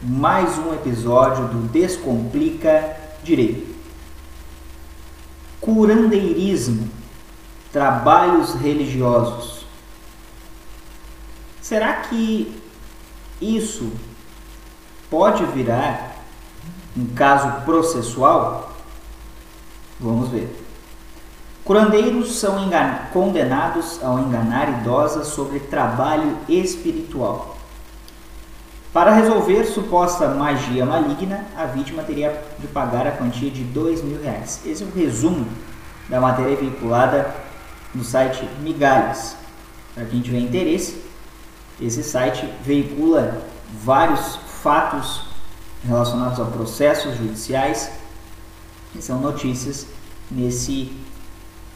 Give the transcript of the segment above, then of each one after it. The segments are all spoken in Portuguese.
Mais um episódio do Descomplica Direito. Curandeirismo, trabalhos religiosos. Será que isso pode virar um caso processual? Vamos ver. Curandeiros são condenados ao enganar idosas sobre trabalho espiritual. Para resolver suposta magia maligna, a vítima teria de pagar a quantia de dois mil reais. Esse é o resumo da matéria veiculada no site Migalhas. Para quem tiver interesse, esse site veicula vários fatos relacionados a processos judiciais, que são notícias nesse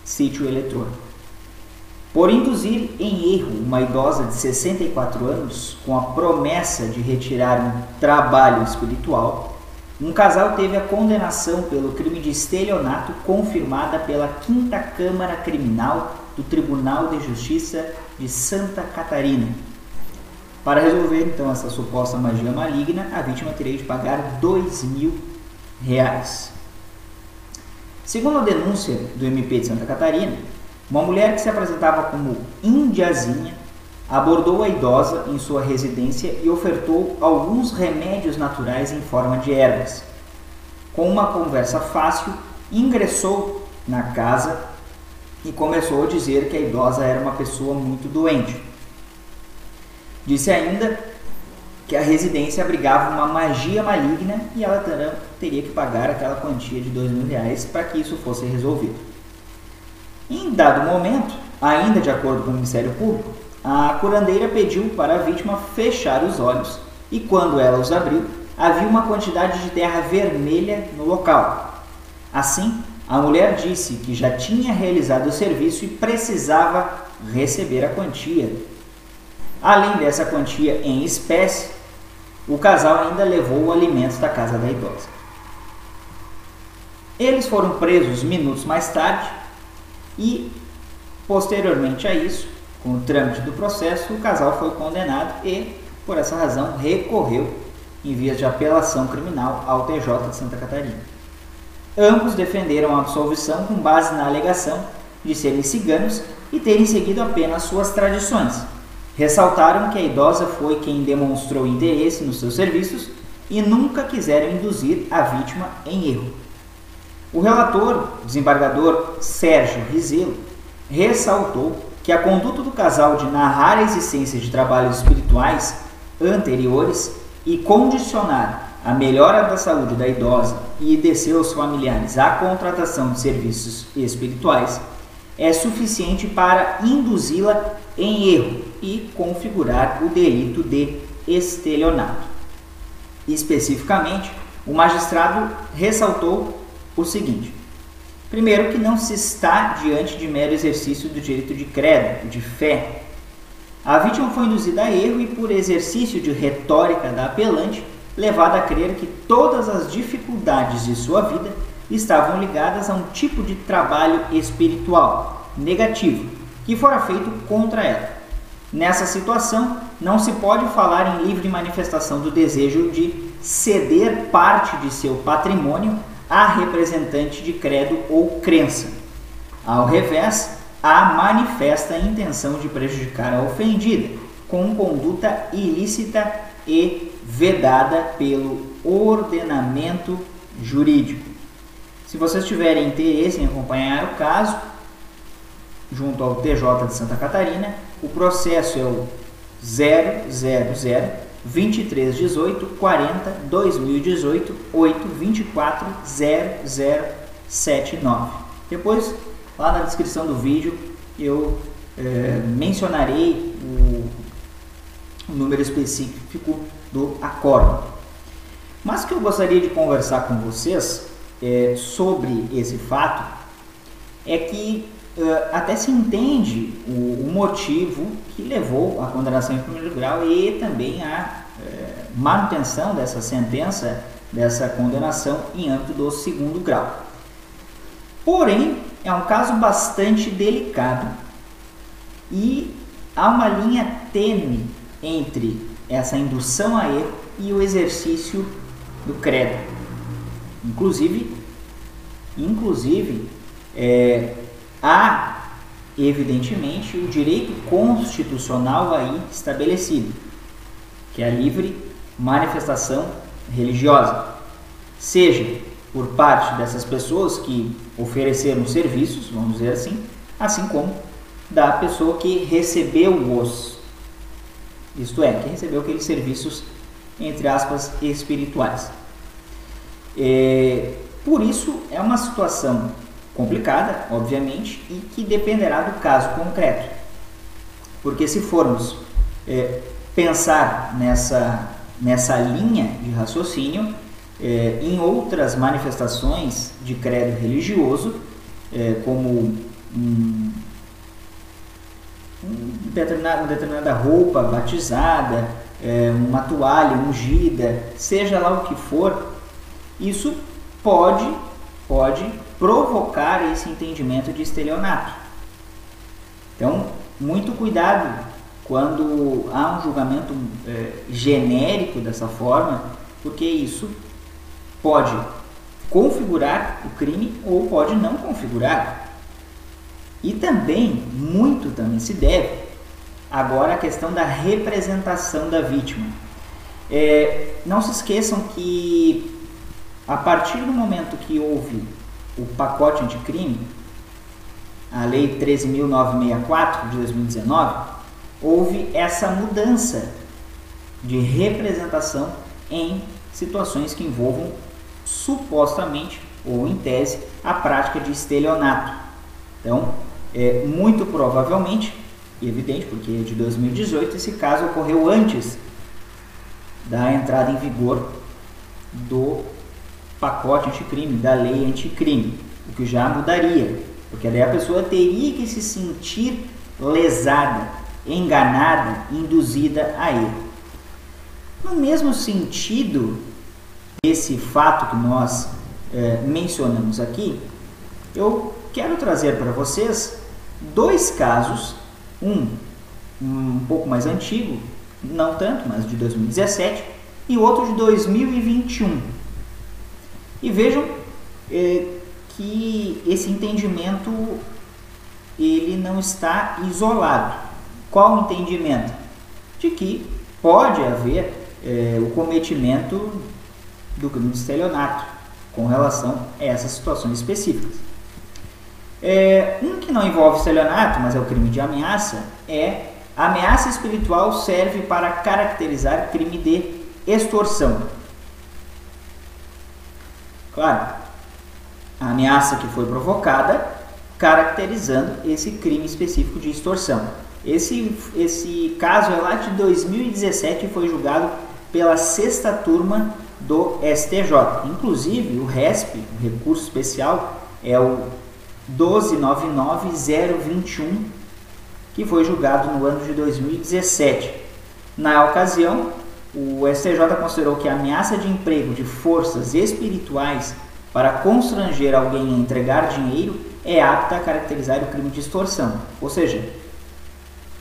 sítio eletrônico. Por induzir em erro uma idosa de 64 anos com a promessa de retirar um trabalho espiritual, um casal teve a condenação pelo crime de estelionato confirmada pela Quinta Câmara Criminal do Tribunal de Justiça de Santa Catarina. Para resolver então essa suposta magia maligna, a vítima teria de pagar dois mil reais. Segundo a denúncia do MP de Santa Catarina, uma mulher que se apresentava como indiazinha abordou a idosa em sua residência e ofertou alguns remédios naturais em forma de ervas. Com uma conversa fácil, ingressou na casa e começou a dizer que a idosa era uma pessoa muito doente. Disse ainda que a residência abrigava uma magia maligna e ela teria que pagar aquela quantia de dois mil reais para que isso fosse resolvido. Em dado momento, ainda de acordo com o Ministério Público, a curandeira pediu para a vítima fechar os olhos e, quando ela os abriu, havia uma quantidade de terra vermelha no local. Assim, a mulher disse que já tinha realizado o serviço e precisava receber a quantia. Além dessa quantia em espécie, o casal ainda levou o alimento da casa da idosa. Eles foram presos minutos mais tarde e, posteriormente a isso, com o trâmite do processo, o casal foi condenado e, por essa razão, recorreu em vias de apelação criminal ao TJ de Santa Catarina. Ambos defenderam a absolvição com base na alegação de serem ciganos e terem seguido apenas suas tradições. Ressaltaram que a idosa foi quem demonstrou interesse nos seus serviços e nunca quiseram induzir a vítima em erro. O relator, desembargador Sérgio Rizelo, ressaltou que a conduta do casal de narrar a existência de trabalhos espirituais anteriores e condicionar a melhora da saúde da idosa e de seus familiares à contratação de serviços espirituais é suficiente para induzi-la em erro e configurar o delito de estelionato. Especificamente, o magistrado ressaltou o seguinte: primeiro, que não se está diante de mero exercício do direito de credo, de fé. A vítima foi induzida a erro e, por exercício de retórica da apelante, levada a crer que todas as dificuldades de sua vida estavam ligadas a um tipo de trabalho espiritual negativo que fora feito contra ela. Nessa situação, não se pode falar em livre manifestação do desejo de ceder parte de seu patrimônio a representante de credo ou crença. Ao revés, há manifesta intenção de prejudicar a ofendida, com conduta ilícita e vedada pelo ordenamento jurídico. Se vocês tiverem interesse em acompanhar o caso, junto ao TJ de Santa Catarina, o processo é o 000 2318 40 2018 8 24 0079. Depois, lá na descrição do vídeo, eu é, mencionarei o, o, número específico do acórdão. Mas que eu gostaria de conversar com vocês é, sobre esse fato é que até se entende o, o, motivo que levou à condenação em primeiro grau e também à uh, manutenção dessa sentença, dessa condenação em âmbito do segundo grau. Porém, é um caso bastante delicado e há uma linha tênue entre essa indução a erro e o exercício do credo. Inclusive, inclusive é, há evidentemente o direito constitucional aí estabelecido, que é a livre manifestação religiosa, seja por parte dessas pessoas que ofereceram serviços, vamos dizer assim, assim como da pessoa que recebeu-os, isto é, que recebeu aqueles serviços, entre aspas, espirituais. É, por isso, é uma situação complicada, obviamente, e que dependerá do caso concreto. Porque se formos é, pensar nessa, nessa linha de raciocínio, é, em outras manifestações de credo religioso, é, como um, um uma determinada roupa batizada, é, uma toalha ungida, seja lá o que for, isso pode, pode provocar esse entendimento de estelionato. Então, muito cuidado quando há um julgamento é, genérico dessa forma, porque isso pode configurar o crime ou pode não configurar. E também, muito também se deve, agora a questão da representação da vítima. É, não se esqueçam que a partir do momento que houve o pacote anticrime, a Lei 13.964 de 2019, houve essa mudança de representação em situações que envolvam supostamente ou em tese a prática de estelionato. Então, é, muito provavelmente, e evidente porque é de 2018, esse caso ocorreu antes da entrada em vigor do pacote anticrime, da lei anticrime, o que já mudaria, porque daí a pessoa teria que se sentir lesada, enganada, induzida a erro. No mesmo sentido, esse fato que nós é, mencionamos aqui, eu quero trazer para vocês dois casos, um um pouco mais antigo, não tanto, mas de 2017, e outro de 2021. E vejam é, que esse entendimento ele não está isolado. Qual o entendimento? De que pode haver é, o cometimento do crime de estelionato com relação a essas situações específicas. É, um que não envolve estelionato, mas é o crime de ameaça, é a ameaça espiritual serve para caracterizar crime de extorsão. Claro, a ameaça que foi provocada caracterizando esse crime específico de extorsão. Esse, esse caso é lá de 2017 e foi julgado pela sexta turma do STJ. Inclusive, o RESP, o recurso especial, é o 1299021, que foi julgado no ano de 2017. Na ocasião, o STJ considerou que a ameaça de emprego de forças espirituais para constranger alguém a entregar dinheiro é apta a caracterizar o crime de extorsão, ou seja,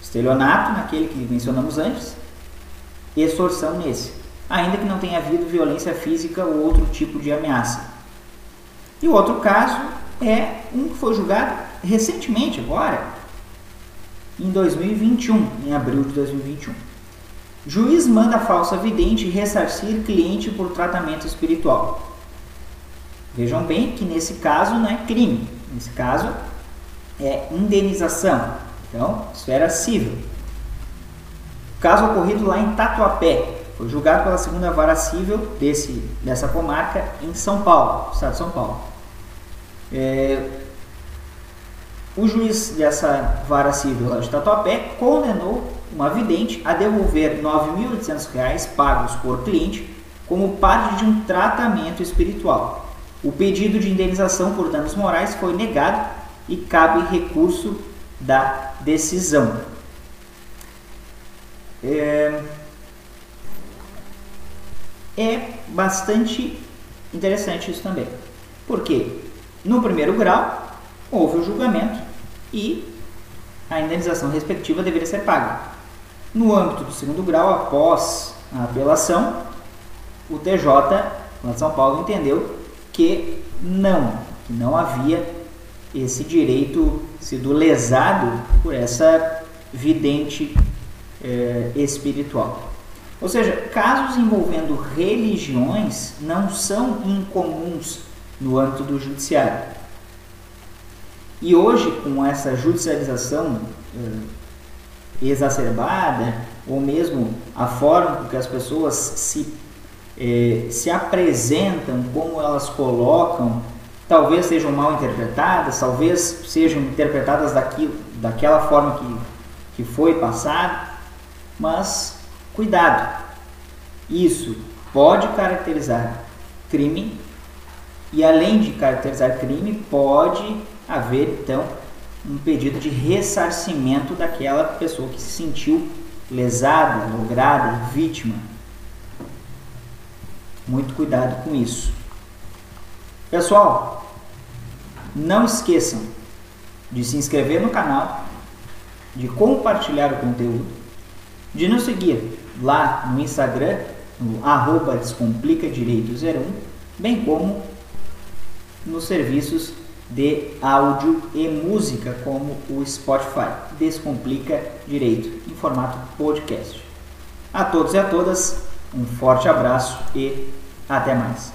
estelionato naquele que mencionamos antes, extorsão nesse ainda que não tenha havido violência física ou outro tipo de ameaça. E o outro caso é um que foi julgado recentemente, agora, em 2021, em abril de 2021. Juiz manda falsa vidente ressarcir cliente por tratamento espiritual. Vejam bem que nesse caso não é crime, nesse caso é indenização. Então, esfera civil. Caso ocorrido lá em Tatuapé, foi julgado pela segunda vara civil desse, dessa comarca em São Paulo, estado de São Paulo. É, o juiz dessa vara civil lá de Tatuapé condenou uma vidente a devolver R$ 9.800 pagos por cliente como parte de um tratamento espiritual. O pedido de indenização por danos morais foi negado e cabe recurso da decisão. É, é bastante interessante isso também. Porque no primeiro grau houve o julgamento e a indenização respectiva deveria ser paga. No âmbito do segundo grau, após a apelação, o TJ lá de São Paulo entendeu que não, que não havia esse direito sido lesado por essa vidente eh, espiritual. Ou seja, casos envolvendo religiões não são incomuns no âmbito do judiciário. E hoje, com essa judicialização eh, exacerbada, ou mesmo a forma com que as pessoas se, eh, se apresentam, como elas colocam, talvez sejam mal interpretadas, talvez sejam interpretadas daquilo, daquela forma que, que foi passado, mas Cuidado! Isso pode caracterizar crime e, além de caracterizar crime, pode haver então um pedido de ressarcimento daquela pessoa que se sentiu lesada, lograda, vítima. Muito cuidado com isso. Pessoal, não esqueçam de se inscrever no canal, de compartilhar o conteúdo, de nos seguir lá no Instagram, no arroba descomplicadireito01, bem como nos serviços de áudio e música como o Spotify. Descomplica Direito em formato podcast. A todos e a todas, um forte abraço e até mais.